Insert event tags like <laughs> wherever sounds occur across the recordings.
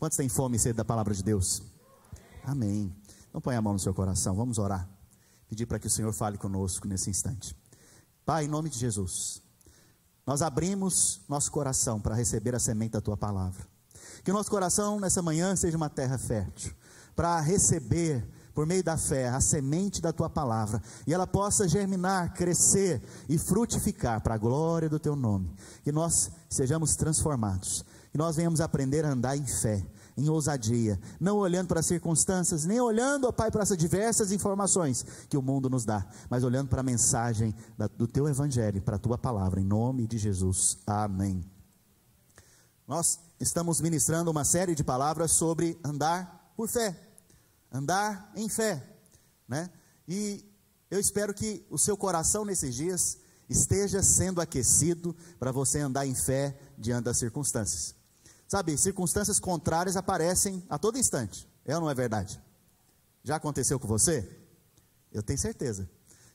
Quantos têm fome e sede da palavra de Deus? Amém. Então põe a mão no seu coração, vamos orar. Pedir para que o Senhor fale conosco nesse instante. Pai, em nome de Jesus, nós abrimos nosso coração para receber a semente da tua palavra. Que o nosso coração nessa manhã seja uma terra fértil, para receber por meio da fé, a semente da tua palavra, e ela possa germinar, crescer e frutificar para a glória do teu nome. Que nós sejamos transformados, que nós venhamos aprender a andar em fé, em ousadia, não olhando para as circunstâncias, nem olhando, ó Pai, para essas diversas informações que o mundo nos dá, mas olhando para a mensagem do teu evangelho, para a tua palavra, em nome de Jesus. Amém. Nós estamos ministrando uma série de palavras sobre andar por fé andar em fé, né? E eu espero que o seu coração nesses dias esteja sendo aquecido para você andar em fé diante das circunstâncias. Sabe, circunstâncias contrárias aparecem a todo instante, é ou não é verdade? Já aconteceu com você? Eu tenho certeza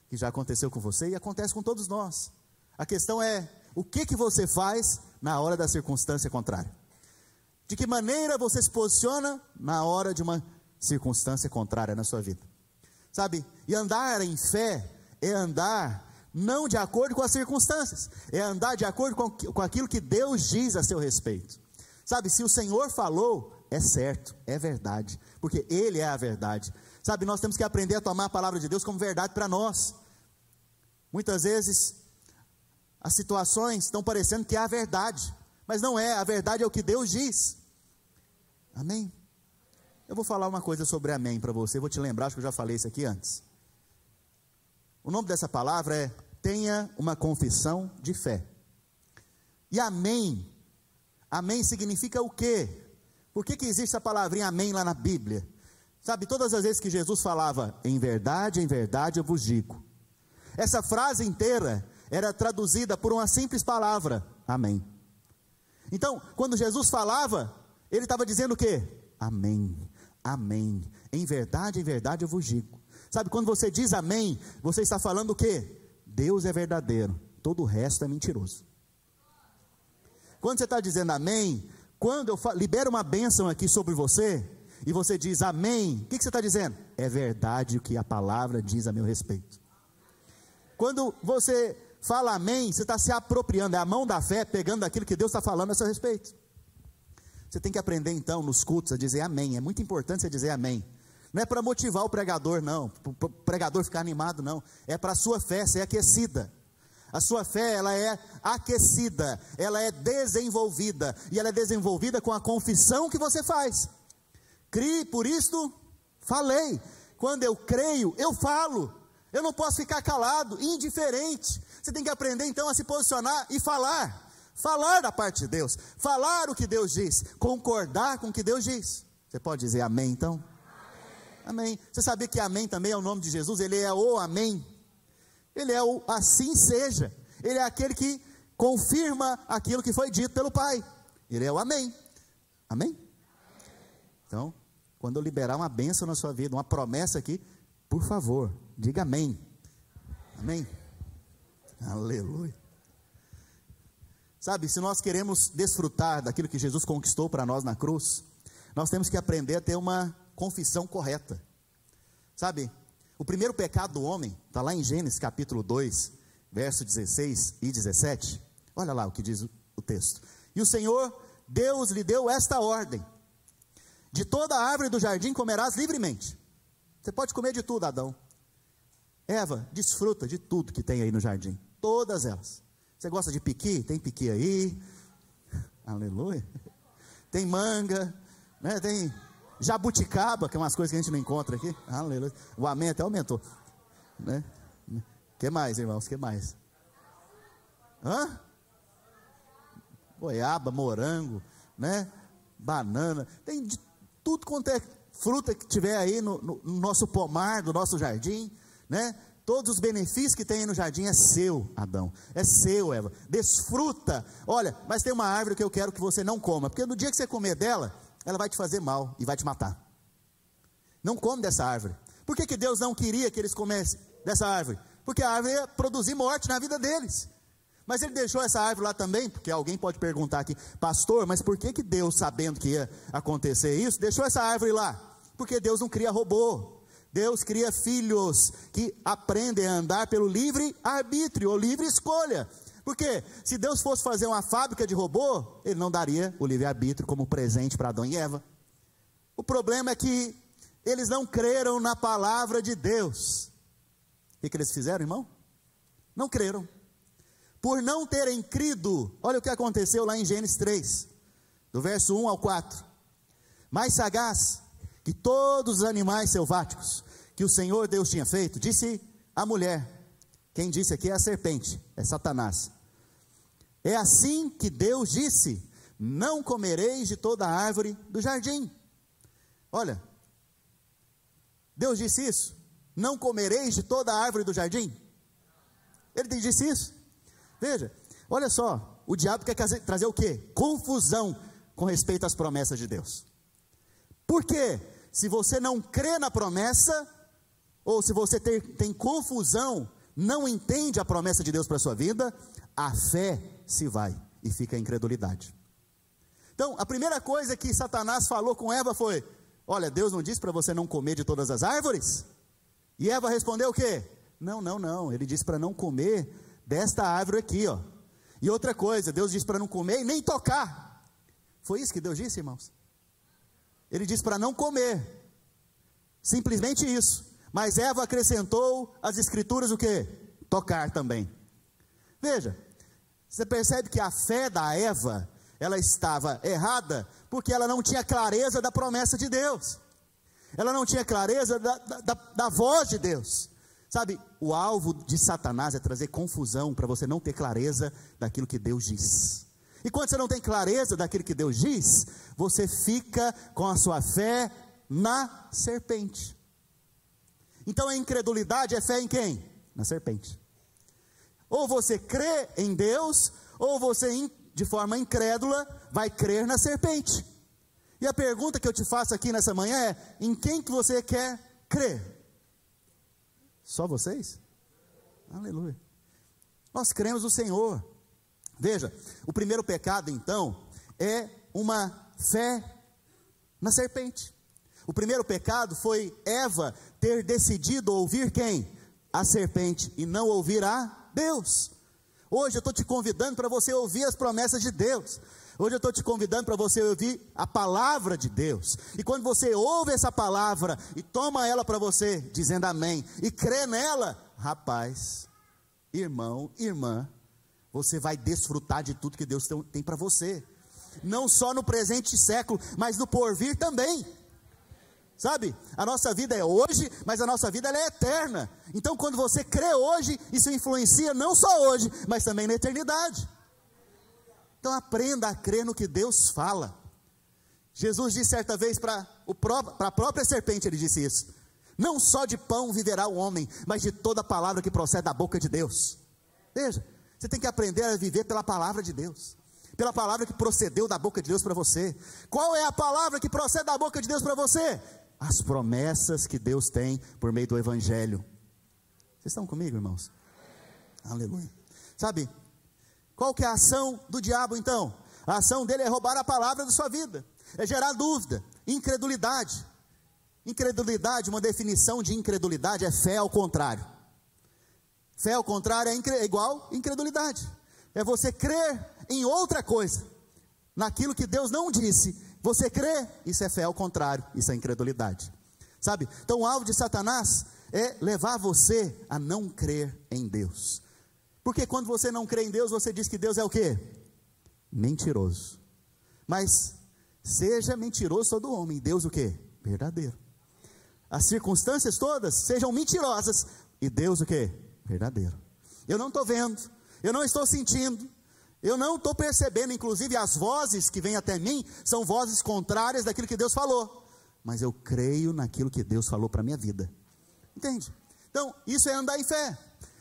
que já aconteceu com você e acontece com todos nós. A questão é, o que que você faz na hora da circunstância contrária? De que maneira você se posiciona na hora de uma circunstância contrária na sua vida. Sabe? E andar em fé é andar não de acordo com as circunstâncias, é andar de acordo com, com aquilo que Deus diz a seu respeito. Sabe, se o Senhor falou, é certo, é verdade, porque Ele é a verdade. Sabe, nós temos que aprender a tomar a palavra de Deus como verdade para nós. Muitas vezes, as situações estão parecendo que é a verdade, mas não é, a verdade é o que Deus diz. Amém? Eu vou falar uma coisa sobre amém para você, vou te lembrar, acho que eu já falei isso aqui antes. O nome dessa palavra é tenha uma confissão de fé. E amém, amém significa o quê? Por que, que existe a palavrinha amém lá na Bíblia? Sabe, todas as vezes que Jesus falava, em verdade, em verdade eu vos digo. Essa frase inteira era traduzida por uma simples palavra, amém. Então, quando Jesus falava, ele estava dizendo o quê? Amém. Amém. Em verdade, em verdade eu vos digo. Sabe, quando você diz amém, você está falando o quê? Deus é verdadeiro, todo o resto é mentiroso. Quando você está dizendo amém, quando eu libero uma bênção aqui sobre você, e você diz amém, o que, que você está dizendo? É verdade o que a palavra diz a meu respeito. Quando você fala amém, você está se apropriando, é a mão da fé pegando aquilo que Deus está falando a seu respeito. Você tem que aprender então nos cultos a dizer amém. É muito importante você dizer amém. Não é para motivar o pregador, não, para o pregador ficar animado, não. É para a sua fé ser aquecida. A sua fé, ela é aquecida, ela é desenvolvida, e ela é desenvolvida com a confissão que você faz. Crie, por isto falei. Quando eu creio, eu falo. Eu não posso ficar calado, indiferente. Você tem que aprender então a se posicionar e falar falar da parte de Deus, falar o que Deus diz, concordar com o que Deus diz. Você pode dizer amém então? Amém. amém. Você sabia que amém também é o nome de Jesus? Ele é o amém. Ele é o assim seja. Ele é aquele que confirma aquilo que foi dito pelo Pai. Ele é o amém. Amém? Então, quando eu liberar uma bênção na sua vida, uma promessa aqui, por favor, diga amém. Amém. Aleluia. Sabe, se nós queremos desfrutar daquilo que Jesus conquistou para nós na cruz, nós temos que aprender a ter uma confissão correta. Sabe, o primeiro pecado do homem está lá em Gênesis capítulo 2, verso 16 e 17. Olha lá o que diz o texto. E o Senhor, Deus lhe deu esta ordem: De toda a árvore do jardim comerás livremente. Você pode comer de tudo, Adão. Eva, desfruta de tudo que tem aí no jardim, todas elas. Você gosta de piqui? Tem piqui aí. <laughs> Aleluia. Tem manga, né? Tem jabuticaba, que é umas coisas que a gente não encontra aqui. Aleluia. O amém até aumentou. Né? que mais, irmãos? que mais? Hã? Goiaba, morango, né? Banana. Tem de tudo quanto é fruta que tiver aí no, no, no nosso pomar, do nosso jardim, né? Todos os benefícios que tem no jardim é seu, Adão. É seu, Eva. Desfruta. Olha, mas tem uma árvore que eu quero que você não coma, porque no dia que você comer dela, ela vai te fazer mal e vai te matar. Não come dessa árvore. Por que, que Deus não queria que eles comessem dessa árvore? Porque a árvore ia produzir morte na vida deles. Mas ele deixou essa árvore lá também, porque alguém pode perguntar aqui, pastor, mas por que, que Deus, sabendo que ia acontecer isso, deixou essa árvore lá? Porque Deus não cria robô. Deus cria filhos que aprendem a andar pelo livre arbítrio ou livre escolha. Porque se Deus fosse fazer uma fábrica de robô, ele não daria o livre arbítrio como presente para Adão e Eva. O problema é que eles não creram na palavra de Deus. O que, que eles fizeram, irmão? Não creram por não terem crido, olha o que aconteceu lá em Gênesis 3, do verso 1 ao 4. Mais sagaz que todos os animais selváticos que o Senhor Deus tinha feito, disse a mulher, quem disse aqui é a serpente, é Satanás. É assim que Deus disse: Não comereis de toda árvore do jardim. Olha, Deus disse isso: Não comereis de toda árvore do jardim. Ele disse isso. Veja, olha só, o diabo quer trazer, trazer o quê? Confusão com respeito às promessas de Deus. Por quê? Se você não crê na promessa, ou se você tem, tem confusão, não entende a promessa de Deus para a sua vida, a fé se vai e fica a incredulidade. Então, a primeira coisa que Satanás falou com Eva foi: Olha, Deus não disse para você não comer de todas as árvores? E Eva respondeu o quê? Não, não, não. Ele disse para não comer desta árvore aqui, ó. E outra coisa, Deus disse para não comer e nem tocar. Foi isso que Deus disse, irmãos? Ele disse para não comer. Simplesmente isso. Mas Eva acrescentou as escrituras o que? Tocar também. Veja, você percebe que a fé da Eva, ela estava errada, porque ela não tinha clareza da promessa de Deus. Ela não tinha clareza da, da, da voz de Deus. Sabe, o alvo de Satanás é trazer confusão para você não ter clareza daquilo que Deus diz. E quando você não tem clareza daquilo que Deus diz, você fica com a sua fé na serpente. Então a incredulidade é fé em quem? Na serpente. Ou você crê em Deus, ou você, de forma incrédula, vai crer na serpente. E a pergunta que eu te faço aqui nessa manhã é: em quem que você quer crer? Só vocês? Aleluia. Nós cremos no Senhor. Veja, o primeiro pecado, então, é uma fé na serpente. O primeiro pecado foi Eva ter decidido ouvir quem? A serpente e não ouvir a Deus. Hoje eu estou te convidando para você ouvir as promessas de Deus. Hoje eu estou te convidando para você ouvir a palavra de Deus. E quando você ouve essa palavra e toma ela para você, dizendo amém, e crê nela, rapaz, irmão, irmã, você vai desfrutar de tudo que Deus tem para você. Não só no presente século, mas no porvir também. Sabe? A nossa vida é hoje, mas a nossa vida é eterna. Então, quando você crê hoje, isso influencia não só hoje, mas também na eternidade. Então aprenda a crer no que Deus fala. Jesus disse certa vez para a própria serpente, ele disse isso: Não só de pão viverá o homem, mas de toda palavra que procede da boca de Deus. Veja, você tem que aprender a viver pela palavra de Deus, pela palavra que procedeu da boca de Deus para você. Qual é a palavra que procede da boca de Deus para você? As promessas que Deus tem por meio do Evangelho. Vocês estão comigo, irmãos? Aleluia. Sabe, qual que é a ação do diabo então? A ação dele é roubar a palavra da sua vida, é gerar dúvida, incredulidade. Incredulidade, uma definição de incredulidade é fé ao contrário. Fé ao contrário é, é igual incredulidade. É você crer em outra coisa, naquilo que Deus não disse. Você crê, isso é fé ao contrário, isso é incredulidade. Sabe? Então o alvo de Satanás é levar você a não crer em Deus. Porque quando você não crê em Deus, você diz que Deus é o quê? Mentiroso. Mas seja mentiroso todo homem, Deus o quê? Verdadeiro. As circunstâncias todas sejam mentirosas e Deus o quê? Verdadeiro. Eu não estou vendo, eu não estou sentindo, eu não estou percebendo, inclusive as vozes que vêm até mim são vozes contrárias daquilo que Deus falou. Mas eu creio naquilo que Deus falou para a minha vida. Entende? Então, isso é andar em fé.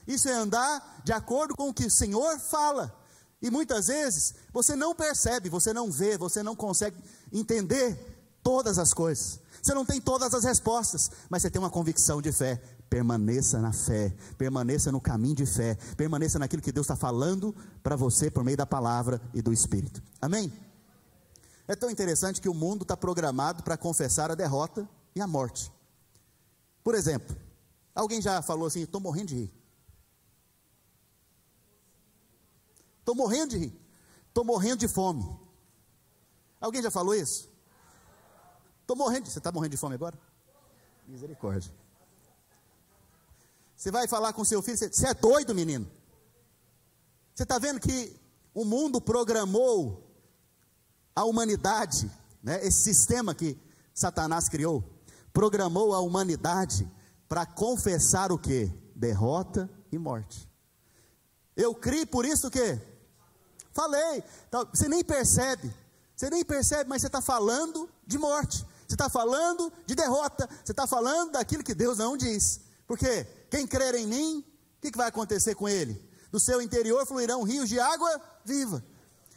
Isso é andar de acordo com o que o Senhor fala. E muitas vezes você não percebe, você não vê, você não consegue entender todas as coisas. Você não tem todas as respostas, mas você tem uma convicção de fé permaneça na fé, permaneça no caminho de fé, permaneça naquilo que Deus está falando para você por meio da palavra e do Espírito. Amém? É tão interessante que o mundo está programado para confessar a derrota e a morte. Por exemplo, alguém já falou assim: estou morrendo de rir. Estou morrendo de rir. Estou morrendo de fome. Alguém já falou isso? Estou morrendo. De... Você está morrendo de fome agora? Misericórdia. Você vai falar com seu filho, você é doido, menino. Você está vendo que o mundo programou a humanidade, né, esse sistema que Satanás criou, programou a humanidade para confessar o que? Derrota e morte. Eu criei por isso que falei. Então, você nem percebe, você nem percebe, mas você está falando de morte. Você está falando de derrota. Você está falando daquilo que Deus não diz. Porque quem crer em mim, o que, que vai acontecer com ele? Do seu interior fluirão rios de água viva.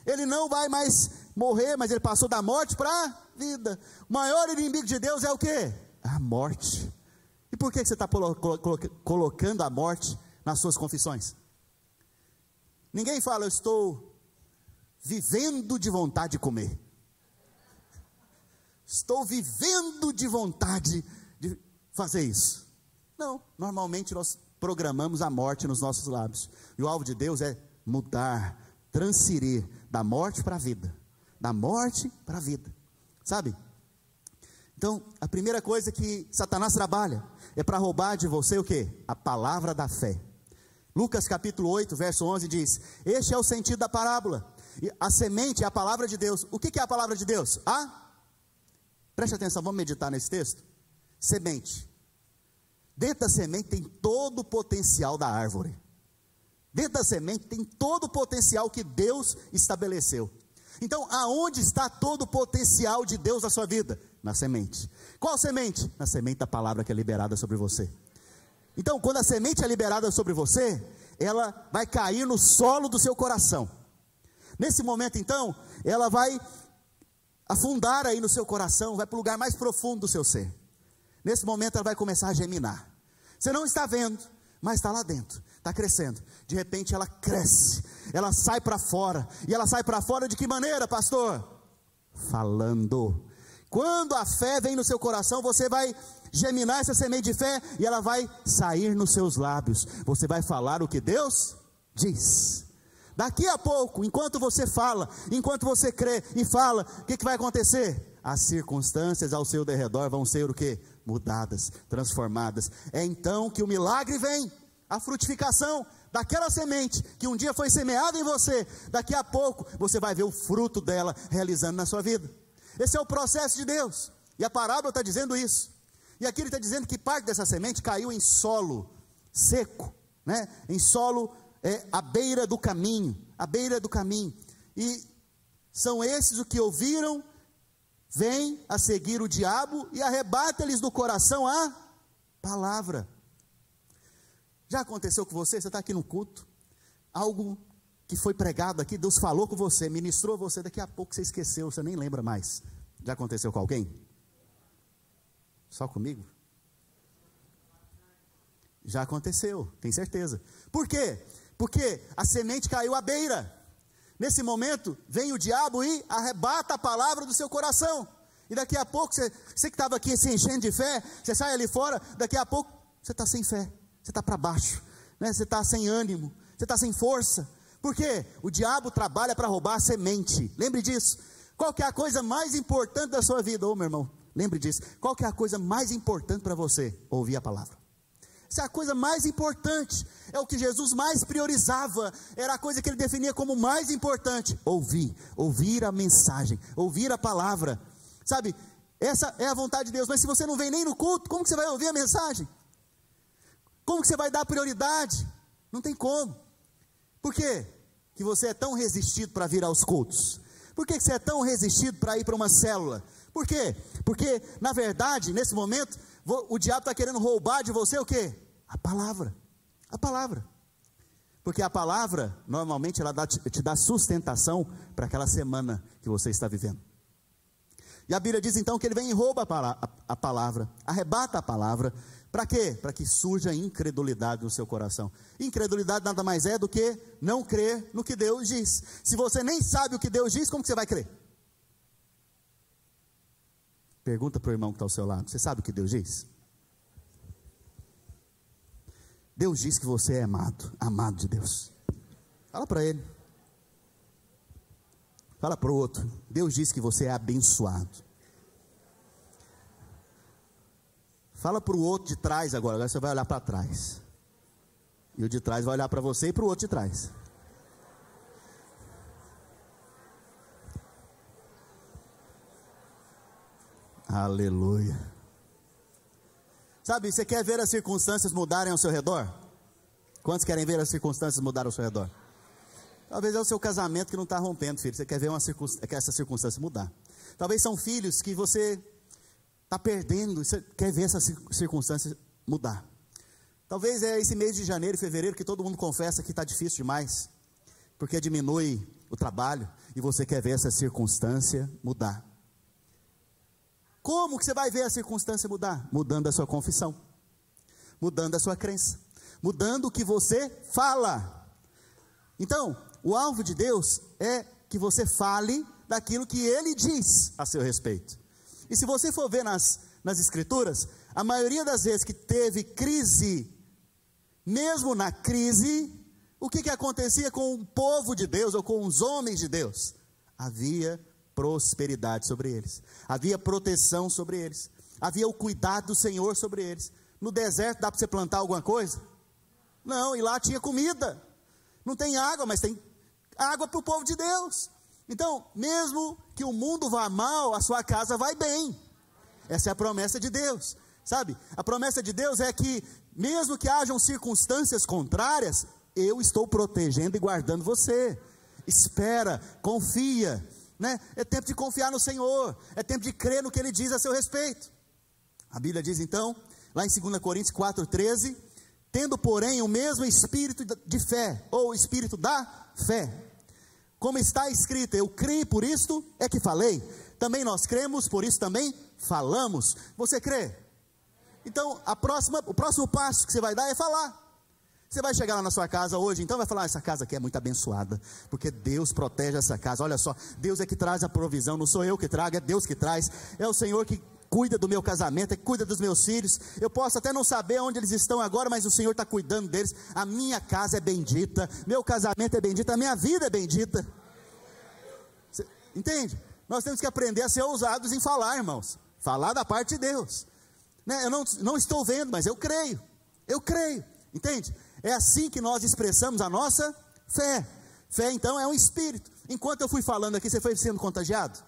Ele não vai mais morrer, mas ele passou da morte para a vida. O maior inimigo de Deus é o que? A morte. E por que você está colocando a morte nas suas confissões? Ninguém fala, eu estou vivendo de vontade de comer. Estou vivendo de vontade de fazer isso. Não, normalmente nós programamos a morte nos nossos lábios. E o alvo de Deus é mudar, transferir da morte para a vida. Da morte para a vida. Sabe? Então, a primeira coisa que Satanás trabalha é para roubar de você o que? A palavra da fé. Lucas capítulo 8, verso 11 diz: Este é o sentido da parábola. A semente é a palavra de Deus. O que é a palavra de Deus? A? Preste atenção, vamos meditar nesse texto. Semente. Dentro da semente tem todo o potencial da árvore. Dentro da semente tem todo o potencial que Deus estabeleceu. Então, aonde está todo o potencial de Deus na sua vida? Na semente. Qual semente? Na semente da palavra que é liberada sobre você. Então, quando a semente é liberada sobre você, ela vai cair no solo do seu coração. Nesse momento, então, ela vai afundar aí no seu coração, vai para o lugar mais profundo do seu ser. Nesse momento, ela vai começar a geminar. Você não está vendo, mas está lá dentro, está crescendo. De repente, ela cresce, ela sai para fora. E ela sai para fora de que maneira, pastor? Falando. Quando a fé vem no seu coração, você vai geminar essa semente de fé e ela vai sair nos seus lábios. Você vai falar o que Deus diz. Daqui a pouco, enquanto você fala, enquanto você crê e fala, o que, que vai acontecer? As circunstâncias ao seu derredor vão ser o que? Mudadas, transformadas. É então que o milagre vem, a frutificação daquela semente que um dia foi semeada em você. Daqui a pouco você vai ver o fruto dela realizando na sua vida. Esse é o processo de Deus. E a parábola está dizendo isso. E aqui ele está dizendo que parte dessa semente caiu em solo seco, né? em solo é, à beira do caminho, à beira do caminho. E são esses o que ouviram, vêm a seguir o diabo e arrebata-lhes do coração a palavra. Já aconteceu com você? Você está aqui no culto, algo que foi pregado aqui, Deus falou com você, ministrou você, daqui a pouco você esqueceu, você nem lembra mais. Já aconteceu com alguém? Só comigo? Já aconteceu, tem certeza. Por quê? porque a semente caiu à beira. Nesse momento, vem o diabo e arrebata a palavra do seu coração. E daqui a pouco, você, você que estava aqui se enchendo de fé, você sai ali fora, daqui a pouco você está sem fé, você está para baixo, né? você está sem ânimo, você está sem força. Por quê? O diabo trabalha para roubar a semente. Lembre disso. Qual que é a coisa mais importante da sua vida, ô meu irmão? Lembre disso. Qual que é a coisa mais importante para você? Ouvir a palavra. Essa é a coisa mais importante, é o que Jesus mais priorizava, era a coisa que ele definia como mais importante: ouvir, ouvir a mensagem, ouvir a palavra. Sabe, essa é a vontade de Deus, mas se você não vem nem no culto, como que você vai ouvir a mensagem? Como que você vai dar prioridade? Não tem como. Por quê? Que você é tão resistido para vir aos cultos? Por que você é tão resistido para ir para uma célula? Por quê? Porque, na verdade, nesse momento, o diabo está querendo roubar de você o que? A palavra. A palavra. Porque a palavra, normalmente, ela dá, te dá sustentação para aquela semana que você está vivendo. E a Bíblia diz então que ele vem e rouba a palavra, arrebata a palavra, Para quê? Para que surja incredulidade no seu coração. Incredulidade nada mais é do que não crer no que Deus diz. Se você nem sabe o que Deus diz, como que você vai crer? Pergunta para o irmão que está ao seu lado: Você sabe o que Deus diz? Deus diz que você é amado, amado de Deus. Fala para ele. Fala para o outro. Deus diz que você é abençoado. Fala para o outro de trás agora. Agora você vai olhar para trás. E o de trás vai olhar para você e para o outro de trás. Aleluia. Sabe, você quer ver as circunstâncias mudarem ao seu redor? Quantos querem ver as circunstâncias mudarem ao seu redor? Talvez é o seu casamento que não está rompendo, filho. Você quer ver uma circunstância, essa circunstância mudar. Talvez são filhos que você está perdendo, você quer ver essa circunstância mudar. Talvez é esse mês de janeiro fevereiro que todo mundo confessa que está difícil demais, porque diminui o trabalho e você quer ver essa circunstância mudar. Como que você vai ver a circunstância mudar? Mudando a sua confissão, mudando a sua crença, mudando o que você fala. Então, o alvo de Deus é que você fale daquilo que ele diz a seu respeito. E se você for ver nas, nas Escrituras, a maioria das vezes que teve crise, mesmo na crise, o que, que acontecia com o povo de Deus ou com os homens de Deus? Havia prosperidade sobre eles, havia proteção sobre eles, havia o cuidado do Senhor sobre eles. No deserto dá para você plantar alguma coisa? Não, e lá tinha comida. Não tem água, mas tem água para o povo de Deus. Então, mesmo que o mundo vá mal, a sua casa vai bem. Essa é a promessa de Deus. Sabe? A promessa de Deus é que, mesmo que hajam circunstâncias contrárias, eu estou protegendo e guardando você. Espera, confia. Né? É tempo de confiar no Senhor. É tempo de crer no que Ele diz a seu respeito. A Bíblia diz então, lá em 2 Coríntios 4,13: Tendo, porém, o mesmo espírito de fé, ou espírito da fé como está escrito, eu creio por isto é que falei. Também nós cremos, por isso também falamos. Você crê? Então, próxima, o próximo passo que você vai dar é falar. Você vai chegar lá na sua casa hoje, então vai falar: essa casa aqui é muito abençoada, porque Deus protege essa casa. Olha só, Deus é que traz a provisão, não sou eu que trago, é Deus que traz. É o Senhor que cuida do meu casamento, é que cuida dos meus filhos. Eu posso até não saber onde eles estão agora, mas o Senhor está cuidando deles. A minha casa é bendita, meu casamento é bendito, a minha vida é bendita. Você, entende? Nós temos que aprender a ser ousados em falar, irmãos. Falar da parte de Deus. Né? Eu não, não estou vendo, mas eu creio. Eu creio. Entende? É assim que nós expressamos a nossa fé. Fé, então, é um espírito. Enquanto eu fui falando aqui, você foi sendo contagiado?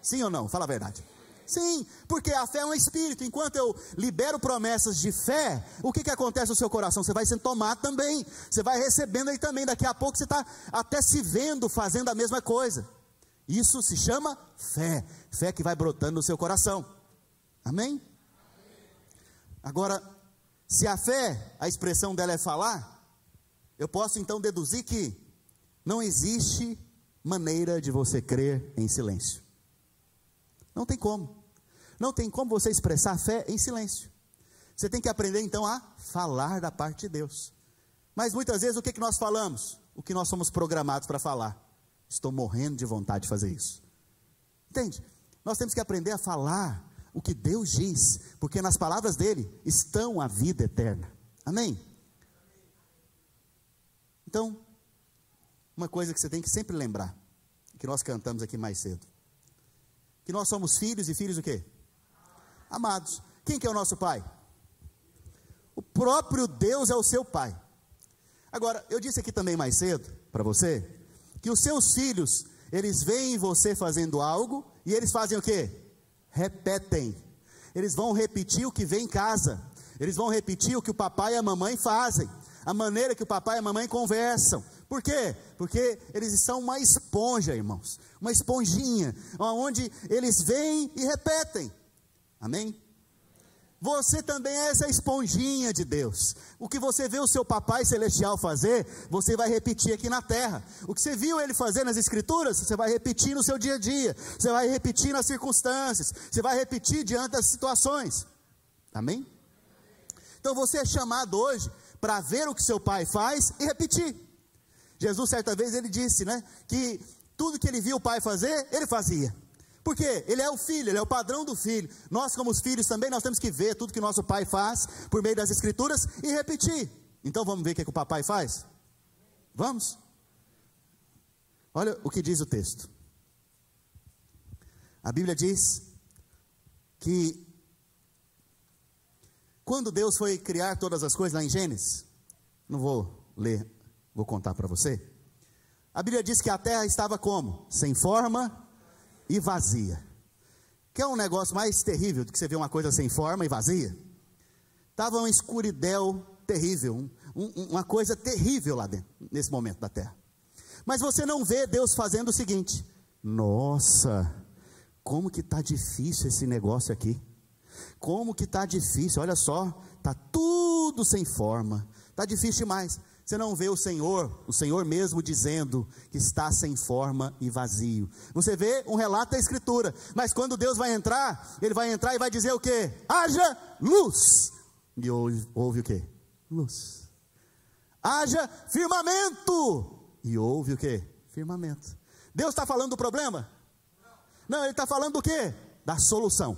Sim ou não? Fala a verdade. Sim, porque a fé é um espírito. Enquanto eu libero promessas de fé, o que, que acontece no seu coração? Você vai sendo tomado também. Você vai recebendo aí também. Daqui a pouco você está até se vendo fazendo a mesma coisa. Isso se chama fé. Fé que vai brotando no seu coração. Amém? Agora, se a fé, a expressão dela é falar, eu posso então deduzir que não existe maneira de você crer em silêncio. Não tem como. Não tem como você expressar fé em silêncio. Você tem que aprender então a falar da parte de Deus. Mas muitas vezes o que, que nós falamos? O que nós somos programados para falar. Estou morrendo de vontade de fazer isso. Entende? Nós temos que aprender a falar o que Deus diz, porque nas palavras dele estão a vida eterna. Amém? Então, uma coisa que você tem que sempre lembrar, que nós cantamos aqui mais cedo que nós somos filhos e filhos o quê? Amados. Quem que é o nosso pai? O próprio Deus é o seu pai. Agora, eu disse aqui também mais cedo para você que os seus filhos, eles veem você fazendo algo e eles fazem o quê? Repetem. Eles vão repetir o que vem em casa. Eles vão repetir o que o papai e a mamãe fazem. A maneira que o papai e a mamãe conversam. Por quê? Porque eles são uma esponja, irmãos, uma esponjinha, onde eles vêm e repetem. Amém? Você também é essa esponjinha de Deus. O que você vê o seu papai celestial fazer, você vai repetir aqui na terra. O que você viu ele fazer nas escrituras, você vai repetir no seu dia a dia. Você vai repetir nas circunstâncias. Você vai repetir diante das situações. Amém? Então você é chamado hoje para ver o que seu pai faz e repetir. Jesus, certa vez, ele disse, né, que tudo que ele viu o pai fazer, ele fazia. Por quê? Ele é o filho, ele é o padrão do filho. Nós, como os filhos, também nós temos que ver tudo que nosso pai faz por meio das escrituras e repetir. Então vamos ver o que, é que o papai faz? Vamos? Olha o que diz o texto. A Bíblia diz que quando Deus foi criar todas as coisas lá em Gênesis, não vou ler, vou contar para você. A Bíblia diz que a terra estava como? Sem forma e vazia. Que é um negócio mais terrível do que você ver uma coisa sem forma e vazia? Estava uma escuridão terrível, um, um, uma coisa terrível lá dentro, nesse momento da terra. Mas você não vê Deus fazendo o seguinte: nossa, como que está difícil esse negócio aqui. Como que está difícil, olha só, está tudo sem forma, está difícil demais. Você não vê o Senhor, o Senhor mesmo dizendo que está sem forma e vazio. Você vê um relato da Escritura, mas quando Deus vai entrar, Ele vai entrar e vai dizer o que? Haja luz. E houve, houve o que? Luz. Haja firmamento. E houve o que? Firmamento. Deus está falando do problema? Não, Ele está falando do que? Da solução.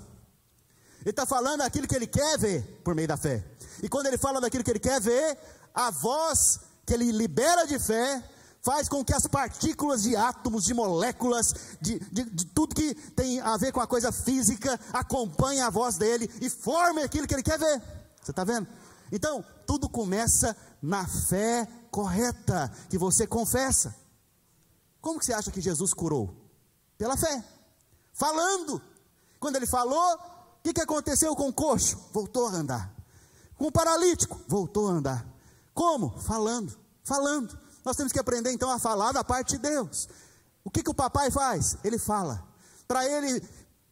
Ele está falando daquilo que Ele quer ver por meio da fé. E quando Ele fala daquilo que Ele quer ver, a voz que ele libera de fé faz com que as partículas de átomos, de moléculas, de, de, de, tudo que tem a ver com a coisa física, acompanhem a voz dele e formem aquilo que ele quer ver. Você está vendo? Então, tudo começa na fé correta que você confessa. Como que você acha que Jesus curou? Pela fé. Falando. Quando ele falou, o que, que aconteceu com o coxo? Voltou a andar. Com o paralítico, voltou a andar. Como? Falando, falando. Nós temos que aprender então a falar da parte de Deus. O que, que o papai faz? Ele fala. Para ele,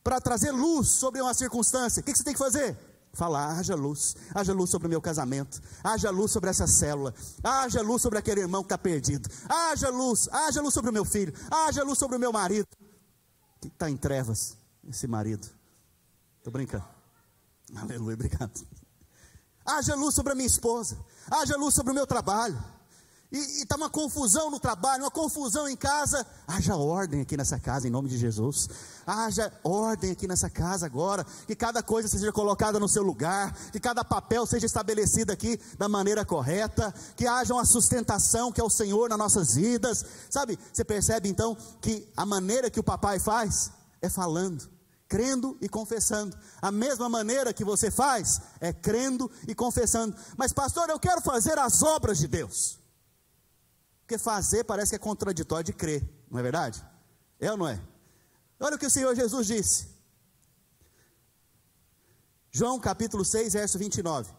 para trazer luz sobre uma circunstância, o que, que você tem que fazer? Falar, haja luz, haja luz sobre o meu casamento, haja luz sobre essa célula, haja luz sobre aquele irmão que está perdido, haja luz, haja luz sobre o meu filho, haja luz sobre o meu marido, que está em trevas, esse marido. Estou brincando. Aleluia, obrigado. Haja luz sobre a minha esposa, haja luz sobre o meu trabalho. E está uma confusão no trabalho, uma confusão em casa. Haja ordem aqui nessa casa, em nome de Jesus. Haja ordem aqui nessa casa agora. Que cada coisa seja colocada no seu lugar. Que cada papel seja estabelecido aqui da maneira correta. Que haja uma sustentação que é o Senhor nas nossas vidas. Sabe, você percebe então que a maneira que o papai faz é falando crendo e confessando. A mesma maneira que você faz é crendo e confessando. Mas, pastor, eu quero fazer as obras de Deus. Porque fazer parece que é contraditório de crer, não é verdade? É ou não é? Olha o que o Senhor Jesus disse. João capítulo 6, verso 29.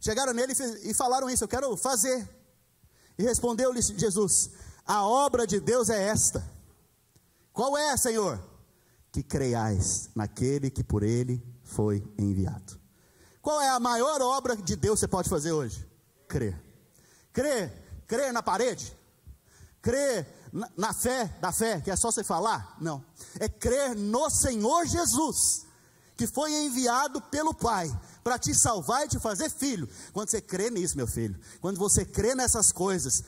Chegaram nele e falaram isso: Eu quero fazer. E respondeu-lhe Jesus: A obra de Deus é esta qual é, Senhor? Que creiais naquele que por ele foi enviado. Qual é a maior obra de Deus que você pode fazer hoje? Crer. Crer, crer na parede. Crer na, na fé da fé, que é só você falar? Não. É crer no Senhor Jesus, que foi enviado pelo Pai para te salvar e te fazer filho. Quando você crê nisso, meu filho, quando você crê nessas coisas,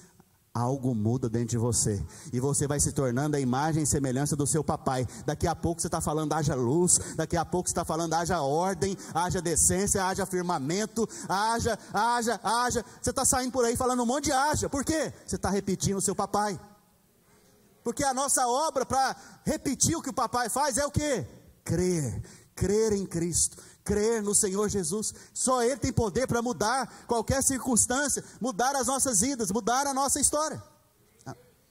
algo muda dentro de você e você vai se tornando a imagem e semelhança do seu papai. Daqui a pouco você está falando haja luz, daqui a pouco você está falando haja ordem, haja decência, haja firmamento, haja, haja, haja. Você está saindo por aí falando um monte de haja, por quê? Você está repetindo o seu papai. Porque a nossa obra para repetir o que o papai faz é o que? Crer, crer em Cristo crer no Senhor Jesus. Só Ele tem poder para mudar qualquer circunstância, mudar as nossas vidas, mudar a nossa história.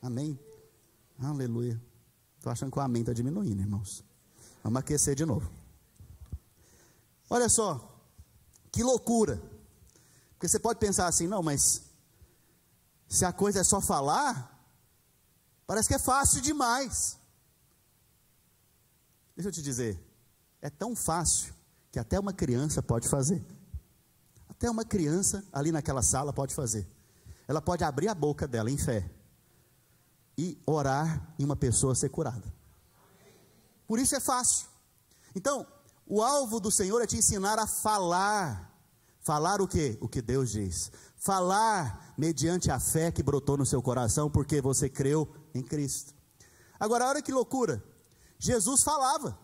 Amém. Aleluia. Estou achando que o amém está diminuindo, irmãos. Vamos aquecer de novo. Olha só, que loucura. Porque você pode pensar assim, não, mas se a coisa é só falar, parece que é fácil demais. Deixa eu te dizer, é tão fácil que até uma criança pode fazer. Até uma criança ali naquela sala pode fazer. Ela pode abrir a boca dela em fé e orar e uma pessoa ser curada. Por isso é fácil. Então, O alvo do Senhor é te ensinar a falar. Falar o que? O que Deus diz. Falar mediante a fé que brotou no seu coração, porque você creu em Cristo. Agora, olha que loucura. Jesus falava.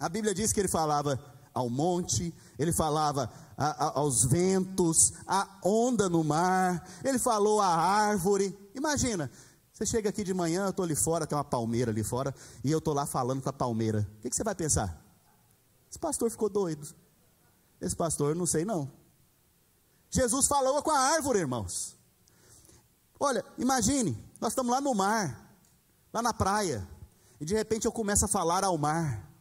A Bíblia diz que ele falava ao monte, ele falava a, a, aos ventos, a onda no mar, ele falou à árvore. Imagina, você chega aqui de manhã, eu estou ali fora, tem uma palmeira ali fora, e eu estou lá falando com a palmeira. O que, que você vai pensar? Esse pastor ficou doido. Esse pastor, não sei não. Jesus falou com a árvore, irmãos. Olha, imagine, nós estamos lá no mar, lá na praia, e de repente eu começo a falar ao mar.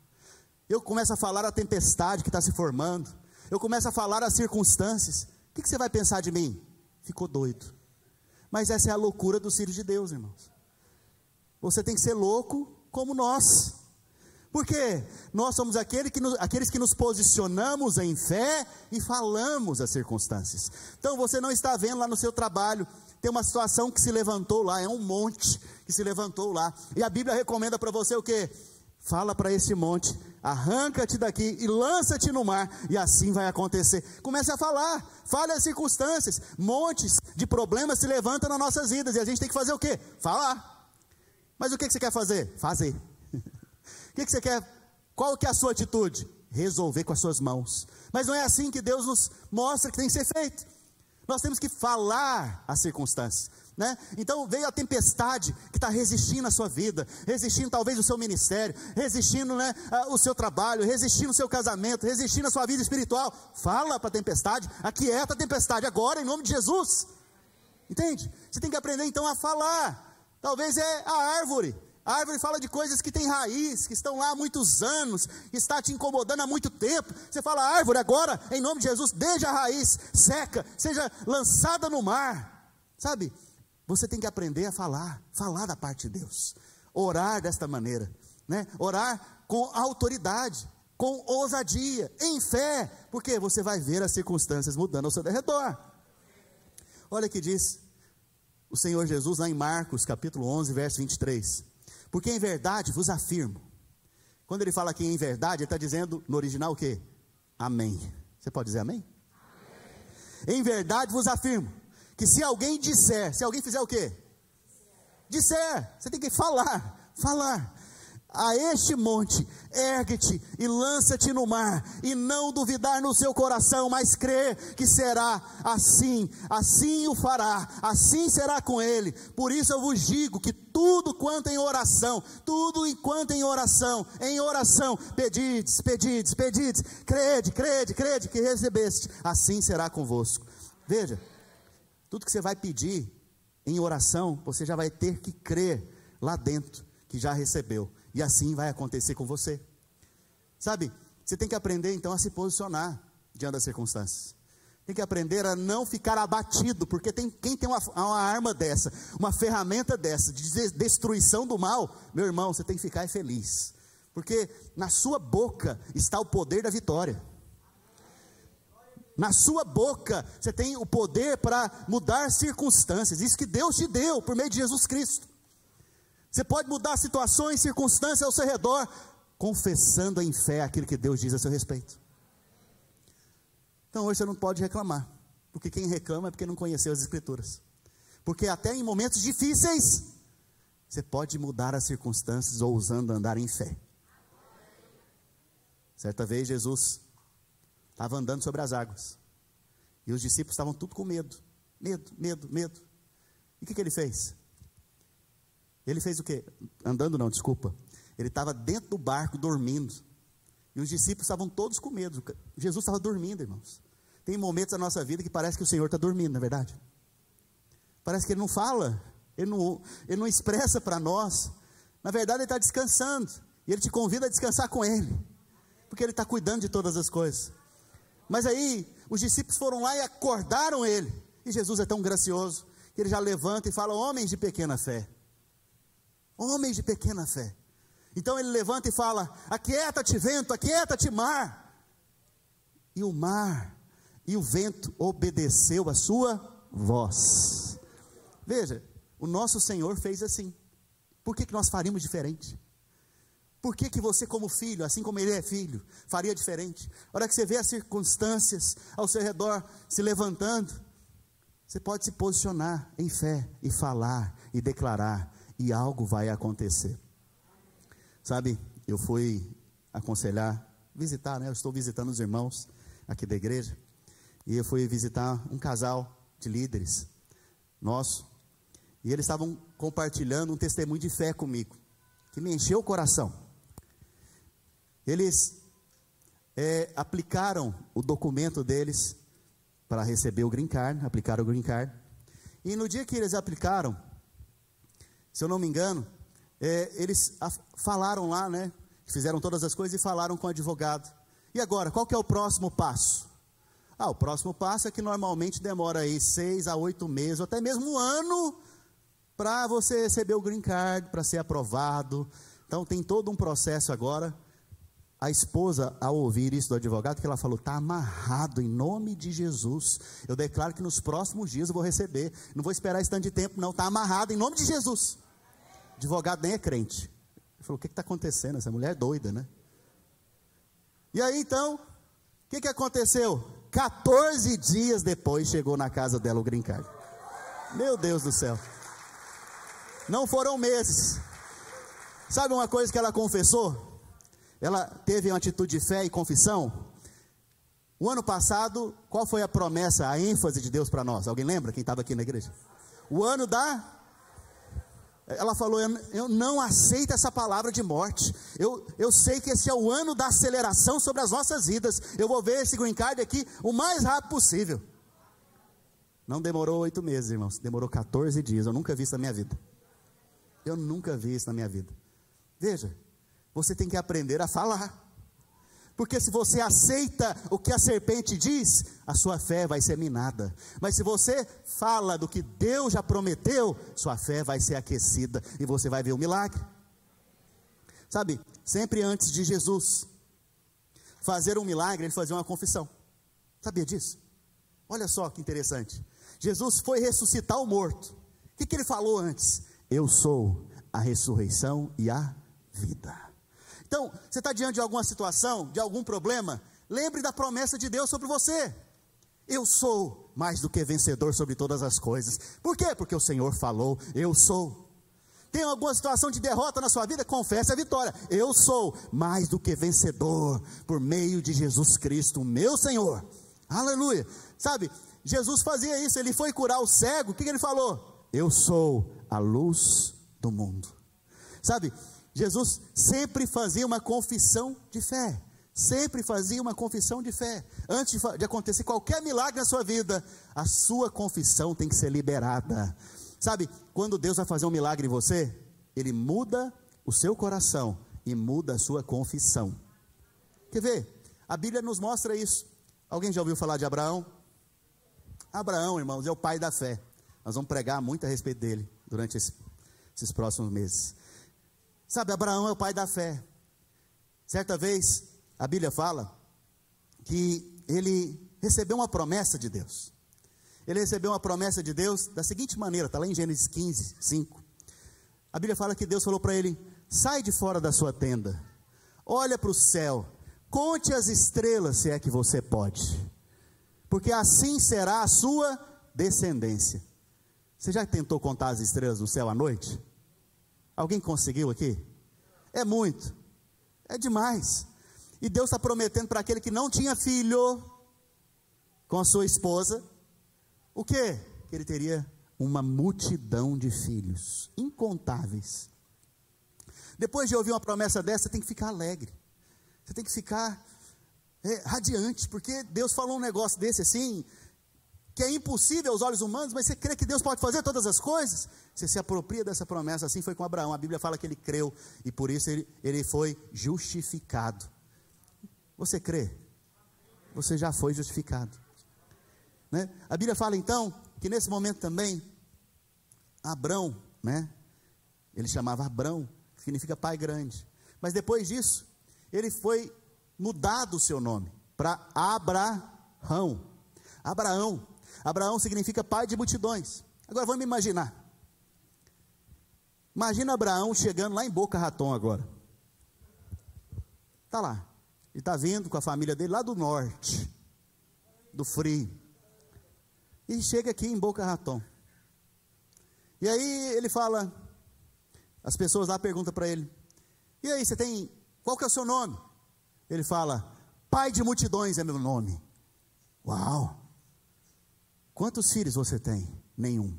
Eu começo a falar a tempestade que está se formando. Eu começo a falar as circunstâncias. O que, que você vai pensar de mim? Ficou doido. Mas essa é a loucura dos filhos de Deus, irmãos. Você tem que ser louco como nós. Porque nós somos aquele que nos, aqueles que nos posicionamos em fé e falamos as circunstâncias. Então você não está vendo lá no seu trabalho, tem uma situação que se levantou lá, é um monte que se levantou lá. E a Bíblia recomenda para você o que? Fala para esse monte, arranca-te daqui e lança-te no mar, e assim vai acontecer. Comece a falar, fale as circunstâncias. Montes de problemas se levantam nas nossas vidas, e a gente tem que fazer o quê? Falar. Mas o que você quer fazer? Fazer. <laughs> O que, você quer? Qual que é a sua atitude? Resolver com as suas mãos. Mas não é assim que Deus nos mostra que tem que ser feito. Nós temos que falar as circunstâncias. Né? Então veio a tempestade que está resistindo a sua vida, resistindo talvez o seu ministério, resistindo né, o seu trabalho, resistindo o seu casamento, resistindo a sua vida espiritual. Fala para a tempestade, aquieta a tempestade agora em nome de Jesus. Entende? Você tem que aprender então a falar. Talvez é a árvore a árvore fala de coisas que têm raiz, que estão lá há muitos anos, que está te incomodando há muito tempo. Você fala, árvore, agora, em nome de Jesus, deixa a raiz seca, seja lançada no mar. Sabe? Você tem que aprender a falar, falar da parte de Deus. Orar desta maneira, né? Orar com autoridade, com ousadia, em fé, porque você vai ver as circunstâncias mudando ao seu redor. Olha que diz o Senhor Jesus lá em Marcos, capítulo 11, verso 23. Porque em verdade vos afirmo. Quando ele fala aqui em verdade, ele está dizendo no original o quê? Amém. Você pode dizer amém? amém? Em verdade vos afirmo que se alguém disser, se alguém fizer o quê? Disser, você tem que falar, falar a este monte, ergue-te e lança-te no mar, e não duvidar no seu coração, mas crer que será assim, assim o fará, assim será com ele. Por isso eu vos digo que tudo quanto em oração, tudo enquanto em oração, em oração, pedides, pedides, pedides, crede, crede, crede que recebeste, assim será convosco. Veja, tudo que você vai pedir em oração, você já vai ter que crer lá dentro que já recebeu. E assim vai acontecer com você. Sabe, você tem que aprender então a se posicionar diante das circunstâncias. Tem que aprender a não ficar abatido, porque tem, quem tem uma, uma arma dessa, uma ferramenta dessa, de destruição do mal, meu irmão, você tem que ficar feliz, porque na sua boca está o poder da vitória. Na sua boca você tem o poder para mudar circunstâncias, isso que Deus te deu por meio de Jesus Cristo. Você pode mudar situações, circunstâncias ao seu redor, confessando em fé aquilo que Deus diz a seu respeito. Então hoje você não pode reclamar, porque quem reclama é porque não conheceu as Escrituras. Porque até em momentos difíceis, você pode mudar as circunstâncias ousando andar em fé. Certa vez Jesus estava andando sobre as águas. E os discípulos estavam tudo com medo. Medo, medo, medo. E o que, que ele fez? Ele fez o quê? Andando não, desculpa. Ele estava dentro do barco dormindo. E os discípulos estavam todos com medo. Jesus estava dormindo, irmãos. Tem momentos da nossa vida que parece que o Senhor está dormindo, não é verdade? Parece que Ele não fala, Ele não, ele não expressa para nós. Na verdade, Ele está descansando. E Ele te convida a descansar com Ele. Porque Ele está cuidando de todas as coisas. Mas aí, os discípulos foram lá e acordaram Ele. E Jesus é tão gracioso que Ele já levanta e fala: Homens de pequena fé. Homens de pequena fé. Então ele levanta e fala: Aquieta-te, vento, aquieta-te, mar. E o mar e o vento obedeceu a sua voz. Veja, o nosso Senhor fez assim. Por que, que nós faríamos diferente? Por que, que você, como filho, assim como ele é filho, faria diferente? A hora que você vê as circunstâncias ao seu redor se levantando, você pode se posicionar em fé e falar e declarar, e algo vai acontecer. Sabe, eu fui aconselhar, visitar, né? Eu estou visitando os irmãos aqui da igreja, e eu fui visitar um casal de líderes nosso, e eles estavam compartilhando um testemunho de fé comigo, que me encheu o coração. Eles é, aplicaram o documento deles para receber o green card, aplicaram o green card, e no dia que eles aplicaram, se eu não me engano, é, eles falaram lá, né? Fizeram todas as coisas e falaram com o advogado. E agora, qual que é o próximo passo? Ah, o próximo passo é que normalmente demora aí seis a oito meses, ou até mesmo um ano, para você receber o green card, para ser aprovado. Então tem todo um processo agora. A esposa, ao ouvir isso do advogado, que ela falou, está amarrado em nome de Jesus. Eu declaro que nos próximos dias eu vou receber. Não vou esperar esse tanto de tempo, não. Está amarrado em nome de Jesus. O advogado nem é crente. Ele falou: o que está acontecendo? Essa mulher é doida, né? E aí então, o que, que aconteceu? 14 dias depois chegou na casa dela o green. Meu Deus do céu. Não foram meses. Sabe uma coisa que ela confessou? Ela teve uma atitude de fé e confissão. O ano passado, qual foi a promessa, a ênfase de Deus para nós? Alguém lembra quem estava aqui na igreja? O ano da ela falou: eu, não aceito essa palavra de morte. Eu, eu sei que esse é o ano da aceleração sobre as nossas vidas. Eu vou ver esse green card aqui o mais rápido possível. Não demorou oito meses, irmãos. Demorou 14 dias. Eu nunca vi isso na minha vida. Eu nunca vi isso na minha vida. Veja, você tem que aprender a falar. Porque se você aceita o que a serpente diz, a sua fé vai ser minada. Mas se você fala do que Deus já prometeu, sua fé vai ser aquecida e você vai ver o milagre. Sabe, sempre antes de Jesus fazer um milagre, ele fazia uma confissão. Sabia disso? Olha só que interessante. Jesus foi ressuscitar o morto. O que, que ele falou antes? Eu sou a ressurreição e a vida. Então, você está diante de alguma situação, de algum problema, lembre da promessa de Deus sobre você. Eu sou mais do que vencedor sobre todas as coisas. Por quê? Porque o Senhor falou, eu sou. Tem alguma situação de derrota na sua vida? Confesse a vitória. Eu sou mais do que vencedor por meio de Jesus Cristo, meu Senhor. Aleluia. Sabe, Jesus fazia isso, ele foi curar o cego. O que, que ele falou? Eu sou a luz do mundo. Sabe, Jesus sempre fazia uma confissão de fé. Sempre fazia uma confissão de fé. Antes de acontecer qualquer milagre na sua vida, a sua confissão tem que ser liberada. Sabe, quando Deus vai fazer um milagre em você, Ele muda o seu coração e muda a sua confissão. Quer ver? A Bíblia nos mostra isso. Alguém já ouviu falar de Abraão? Abraão, irmãos, é o pai da fé. Nós vamos pregar muito a respeito dele durante esse, esses próximos meses. Sabe, Abraão é o pai da fé. Certa vez, a Bíblia fala que ele recebeu uma promessa de Deus. Ele recebeu uma promessa de Deus da seguinte maneira, está lá em Gênesis 15, 5. A Bíblia fala que Deus falou para ele: sai de fora da sua tenda, olha para o céu, conte as estrelas, se é que você pode, porque assim será a sua descendência. Você já tentou contar as estrelas do céu à noite? Alguém conseguiu aqui? É muito, é demais. E Deus está prometendo para aquele que não tinha filho com a sua esposa, o quê? Que ele teria uma multidão de filhos, incontáveis. Depois de ouvir uma promessa dessa, você tem que ficar alegre, você tem que ficar é, radiante, porque Deus falou um negócio desse assim, que é impossível aos olhos humanos, mas você crê que Deus pode fazer todas as coisas? Você se apropria dessa promessa, assim foi com Abraão. A Bíblia fala que ele creu e por isso ele, ele foi justificado. Você crê? Você já foi justificado. Né? A Bíblia fala então que nesse momento também, Abrão, né? ele chamava Abrão, significa pai grande. Mas depois disso, ele foi mudado o seu nome para Abraão. Abraão Abraão significa pai de multidões. Agora vamos imaginar. Imagina Abraão chegando lá em Boca Raton agora. Está lá. Ele está vindo com a família dele lá do norte, do frio. E chega aqui em Boca Raton. E aí ele fala, as pessoas lá perguntam para ele: E aí, você tem, qual que é o seu nome? Ele fala: Pai de multidões é meu nome. Uau! Quantos filhos você tem? Nenhum.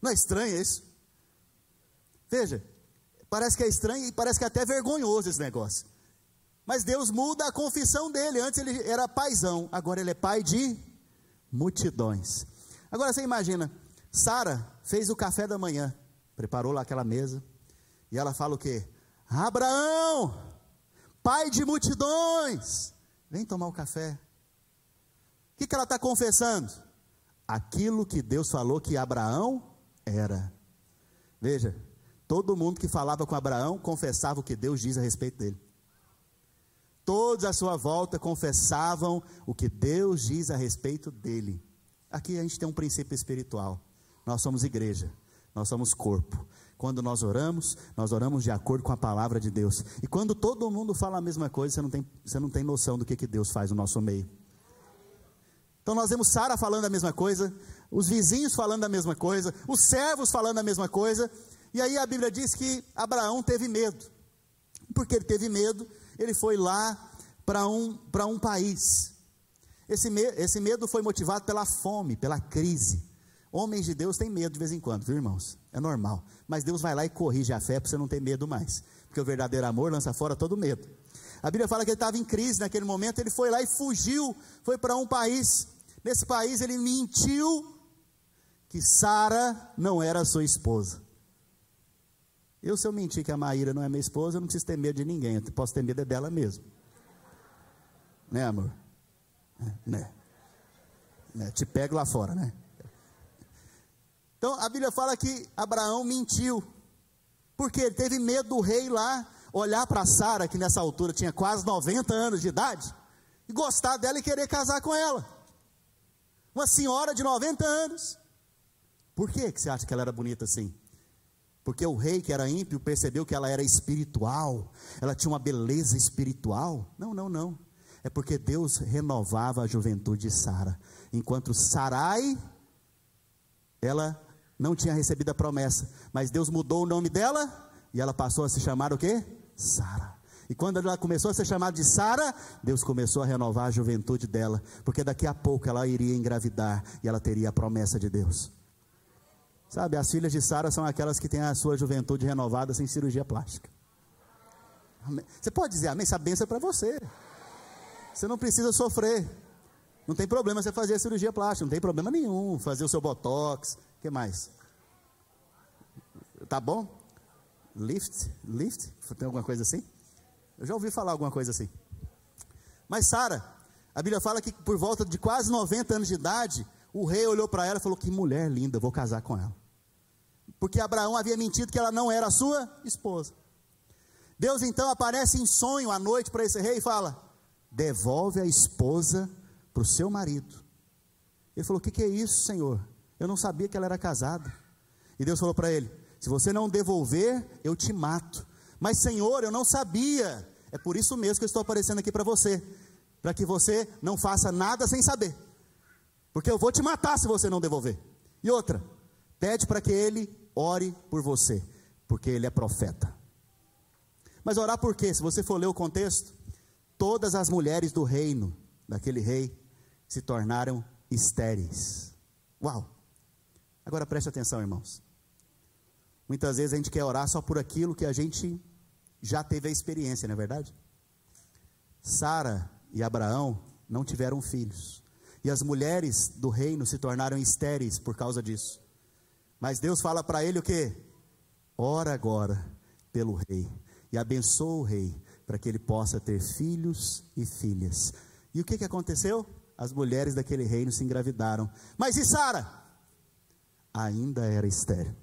Não é estranho isso? Veja, parece que é estranho e parece que é até vergonhoso esse negócio. Mas Deus muda a confissão dele. Antes ele era paizão, agora ele é pai de multidões. Agora você imagina, Sara fez o café da manhã, preparou lá aquela mesa, e ela fala o quê? Abraão, pai de multidões, vem tomar o café. O que, que ela está confessando? Aquilo que Deus falou que Abraão era. Veja, todo mundo que falava com Abraão confessava o que Deus diz a respeito dele. Todos à sua volta confessavam o que Deus diz a respeito dele. Aqui a gente tem um princípio espiritual. Nós somos igreja, nós somos corpo. Quando nós oramos, nós oramos de acordo com a palavra de Deus. E quando todo mundo fala a mesma coisa, você não tem, você não tem noção do que, que Deus faz no nosso meio. Então nós vemos Sara falando a mesma coisa, os vizinhos falando a mesma coisa, os servos falando a mesma coisa. E aí a Bíblia diz que Abraão teve medo. Porque ele teve medo, ele foi lá para um, um país. Esse, me, esse medo foi motivado pela fome, pela crise. Homens de Deus têm medo de vez em quando, viu irmãos? É normal. Mas Deus vai lá e corrige a fé para você não ter medo mais. Porque o verdadeiro amor lança fora todo medo. A Bíblia fala que ele estava em crise naquele momento, ele foi lá e fugiu, foi para um país. Nesse país ele mentiu que Sara não era sua esposa. Eu, se eu mentir que a Maíra não é minha esposa, eu não preciso ter medo de ninguém, eu posso ter medo é dela mesmo. Né, amor? É, né? né? Te pego lá fora, né? Então a Bíblia fala que Abraão mentiu, porque ele teve medo do rei lá olhar para Sara, que nessa altura tinha quase 90 anos de idade, e gostar dela e querer casar com ela. Uma senhora de 90 anos. Por que, que você acha que ela era bonita assim? Porque o rei que era ímpio percebeu que ela era espiritual, ela tinha uma beleza espiritual. Não, não, não. É porque Deus renovava a juventude de Sara. Enquanto Sarai, ela não tinha recebido a promessa, mas Deus mudou o nome dela e ela passou a se chamar o quê? Sara. E quando ela começou a ser chamada de Sara, Deus começou a renovar a juventude dela, porque daqui a pouco ela iria engravidar e ela teria a promessa de Deus. Sabe, as filhas de Sara são aquelas que têm a sua juventude renovada sem cirurgia plástica. Você pode dizer amém? Essa benção é para você. Você não precisa sofrer. Não tem problema você fazer a cirurgia plástica, não tem problema nenhum. Fazer o seu botox, o que mais? Tá bom? Lift? Lift? Tem alguma coisa assim? Eu já ouvi falar alguma coisa assim. Mas Sara, a Bíblia fala que por volta de quase 90 anos de idade, o rei olhou para ela e falou: Que mulher linda, vou casar com ela. Porque Abraão havia mentido que ela não era sua esposa. Deus então aparece em sonho à noite para esse rei e fala: Devolve a esposa para o seu marido. Ele falou: O que, que é isso, Senhor? Eu não sabia que ela era casada. E Deus falou para ele: Se você não devolver, eu te mato. Mas, Senhor, eu não sabia. É por isso mesmo que eu estou aparecendo aqui para você, para que você não faça nada sem saber. Porque eu vou te matar se você não devolver. E outra, pede para que ele ore por você, porque ele é profeta. Mas orar por quê? Se você for ler o contexto, todas as mulheres do reino, daquele rei, se tornaram estéreis. Uau! Agora preste atenção, irmãos. Muitas vezes a gente quer orar só por aquilo que a gente já teve a experiência, não é verdade? Sara e Abraão não tiveram filhos. E as mulheres do reino se tornaram estéreis por causa disso. Mas Deus fala para ele o que? Ora agora pelo rei e abençoa o rei para que ele possa ter filhos e filhas. E o que, que aconteceu? As mulheres daquele reino se engravidaram. Mas e Sara? Ainda era estéril.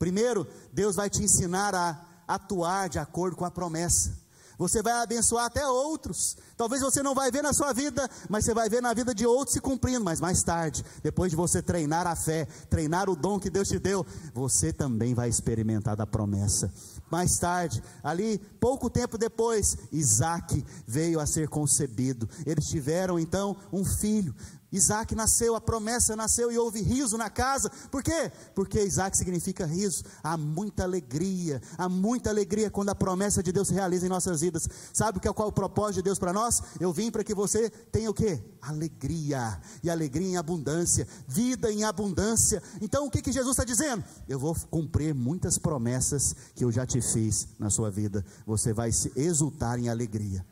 Primeiro, Deus vai te ensinar a atuar de acordo com a promessa. Você vai abençoar até outros. Talvez você não vai ver na sua vida, mas você vai ver na vida de outros se cumprindo. Mas mais tarde, depois de você treinar a fé, treinar o dom que Deus te deu, você também vai experimentar da promessa. Mais tarde, ali, pouco tempo depois, Isaac veio a ser concebido. Eles tiveram então um filho. Isaac nasceu, a promessa nasceu e houve riso na casa. Por quê? Porque Isaac significa riso. Há muita alegria, há muita alegria quando a promessa de Deus se realiza em nossas vidas. Sabe é qual é o propósito de Deus para nós? Eu vim para que você tenha o quê? Alegria. E alegria em abundância, vida em abundância. Então o que, que Jesus está dizendo? Eu vou cumprir muitas promessas que eu já te fiz na sua vida. Você vai se exultar em alegria.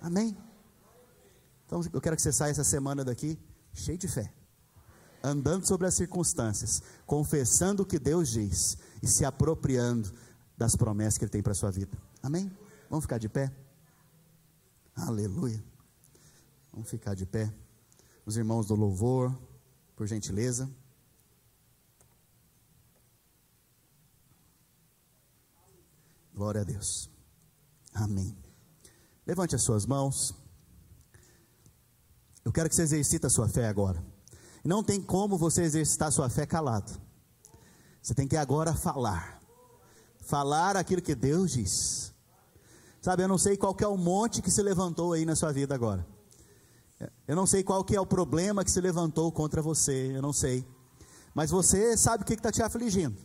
Amém? Então eu quero que você saia essa semana daqui cheio de fé, andando sobre as circunstâncias, confessando o que Deus diz e se apropriando das promessas que Ele tem para a sua vida. Amém? Vamos ficar de pé? Aleluia. Vamos ficar de pé. Os irmãos do louvor, por gentileza. Glória a Deus. Amém. Levante as suas mãos. Eu quero que você exercite a sua fé agora. Não tem como você exercitar a sua fé calado. Você tem que agora falar. Falar aquilo que Deus diz. Sabe, eu não sei qual é o monte que se levantou aí na sua vida agora. Eu não sei qual que é o problema que se levantou contra você, eu não sei. Mas você sabe o que está te afligindo.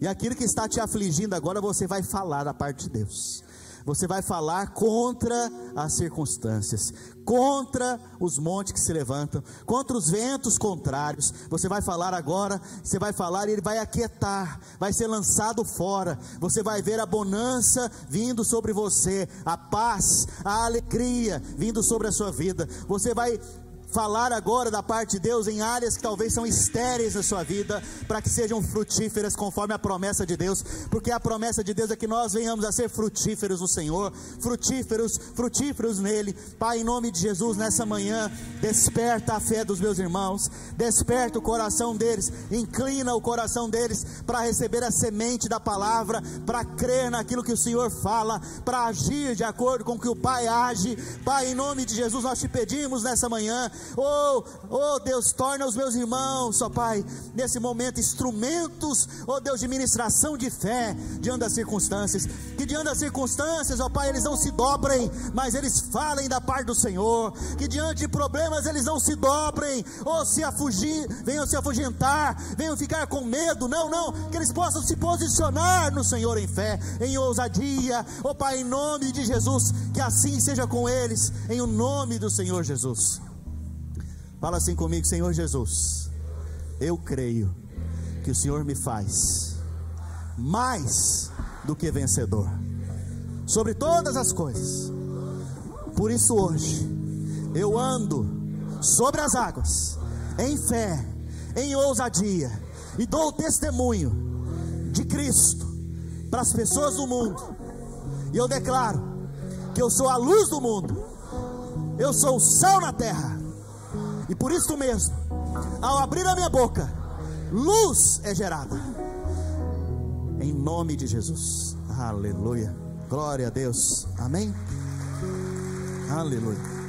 E aquilo que está te afligindo agora, você vai falar da parte de Deus você vai falar contra as circunstâncias, contra os montes que se levantam, contra os ventos contrários. Você vai falar agora, você vai falar e ele vai aquietar, vai ser lançado fora. Você vai ver a bonança vindo sobre você, a paz, a alegria vindo sobre a sua vida. Você vai falar agora da parte de Deus em áreas que talvez são estéreis na sua vida, para que sejam frutíferas conforme a promessa de Deus, porque a promessa de Deus é que nós venhamos a ser frutíferos no Senhor, frutíferos, frutíferos nele. Pai, em nome de Jesus, nessa manhã, desperta a fé dos meus irmãos, desperta o coração deles, inclina o coração deles para receber a semente da palavra, para crer naquilo que o Senhor fala, para agir de acordo com o que o Pai age. Pai, em nome de Jesus, nós te pedimos nessa manhã Oh, oh Deus, torna os meus irmãos, ó Pai, nesse momento instrumentos, oh Deus, de ministração de fé diante das circunstâncias. Que diante das circunstâncias, ó Pai, eles não se dobrem, mas eles falem da parte do Senhor. Que diante de problemas eles não se dobrem, ou se afugir, venham se afugentar, venham ficar com medo. Não, não, que eles possam se posicionar no Senhor em fé, em ousadia. Ó Pai, em nome de Jesus, que assim seja com eles, em o nome do Senhor Jesus. Fala assim comigo, Senhor Jesus. Eu creio que o Senhor me faz mais do que vencedor sobre todas as coisas. Por isso hoje eu ando sobre as águas em fé, em ousadia e dou testemunho de Cristo para as pessoas do mundo. E eu declaro que eu sou a luz do mundo. Eu sou o sal na terra. E por isso mesmo, ao abrir a minha boca, luz é gerada. Em nome de Jesus. Aleluia. Glória a Deus. Amém. Aleluia.